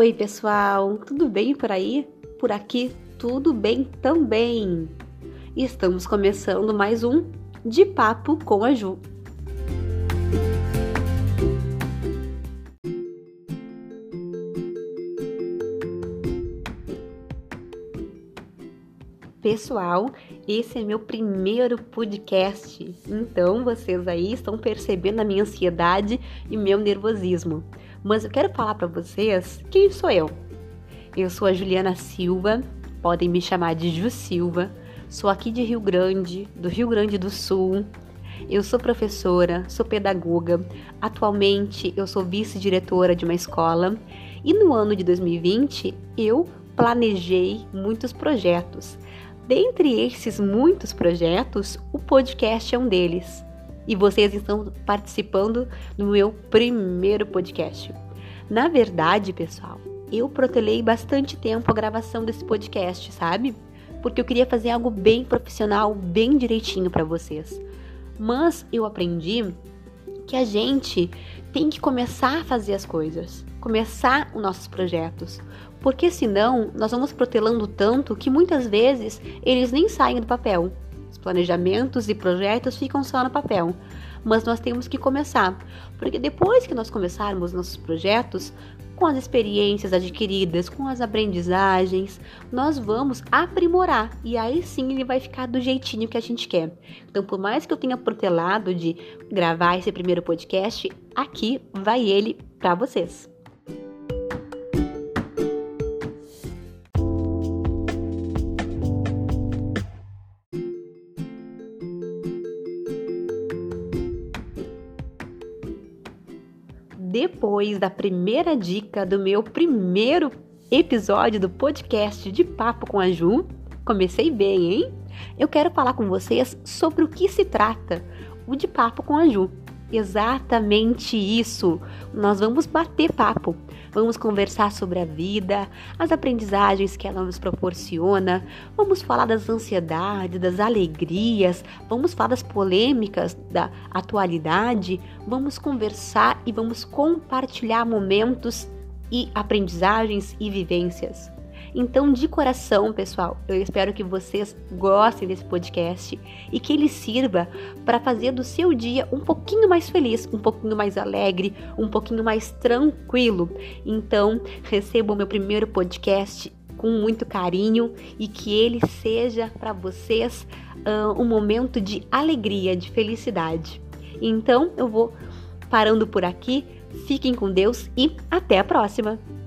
Oi, pessoal, tudo bem por aí? Por aqui, tudo bem também. Estamos começando mais um De Papo com a Ju. Pessoal, esse é meu primeiro podcast, então vocês aí estão percebendo a minha ansiedade e meu nervosismo. Mas eu quero falar para vocês quem sou eu. Eu sou a Juliana Silva, podem me chamar de Ju Silva. Sou aqui de Rio Grande, do Rio Grande do Sul. Eu sou professora, sou pedagoga. Atualmente eu sou vice-diretora de uma escola e no ano de 2020 eu planejei muitos projetos Dentre esses muitos projetos, o podcast é um deles. E vocês estão participando do meu primeiro podcast. Na verdade, pessoal, eu protelei bastante tempo a gravação desse podcast, sabe? Porque eu queria fazer algo bem profissional, bem direitinho para vocês. Mas eu aprendi que a gente tem que começar a fazer as coisas, começar os nossos projetos, porque senão nós vamos protelando tanto que muitas vezes eles nem saem do papel. Os planejamentos e projetos ficam só no papel. Mas nós temos que começar, porque depois que nós começarmos nossos projetos, com as experiências adquiridas, com as aprendizagens, nós vamos aprimorar e aí sim ele vai ficar do jeitinho que a gente quer. Então, por mais que eu tenha protelado de gravar esse primeiro podcast, aqui vai ele para vocês. Depois da primeira dica do meu primeiro episódio do podcast de Papo com a Ju, comecei bem, hein? Eu quero falar com vocês sobre o que se trata o de Papo com a Ju. Exatamente isso. Nós vamos bater papo. Vamos conversar sobre a vida, as aprendizagens que ela nos proporciona. Vamos falar das ansiedades, das alegrias. Vamos falar das polêmicas da atualidade. Vamos conversar e vamos compartilhar momentos e aprendizagens e vivências. Então, de coração, pessoal, eu espero que vocês gostem desse podcast e que ele sirva para fazer do seu dia um pouquinho mais feliz, um pouquinho mais alegre, um pouquinho mais tranquilo. Então, receba o meu primeiro podcast com muito carinho e que ele seja para vocês uh, um momento de alegria, de felicidade. Então, eu vou parando por aqui. Fiquem com Deus e até a próxima!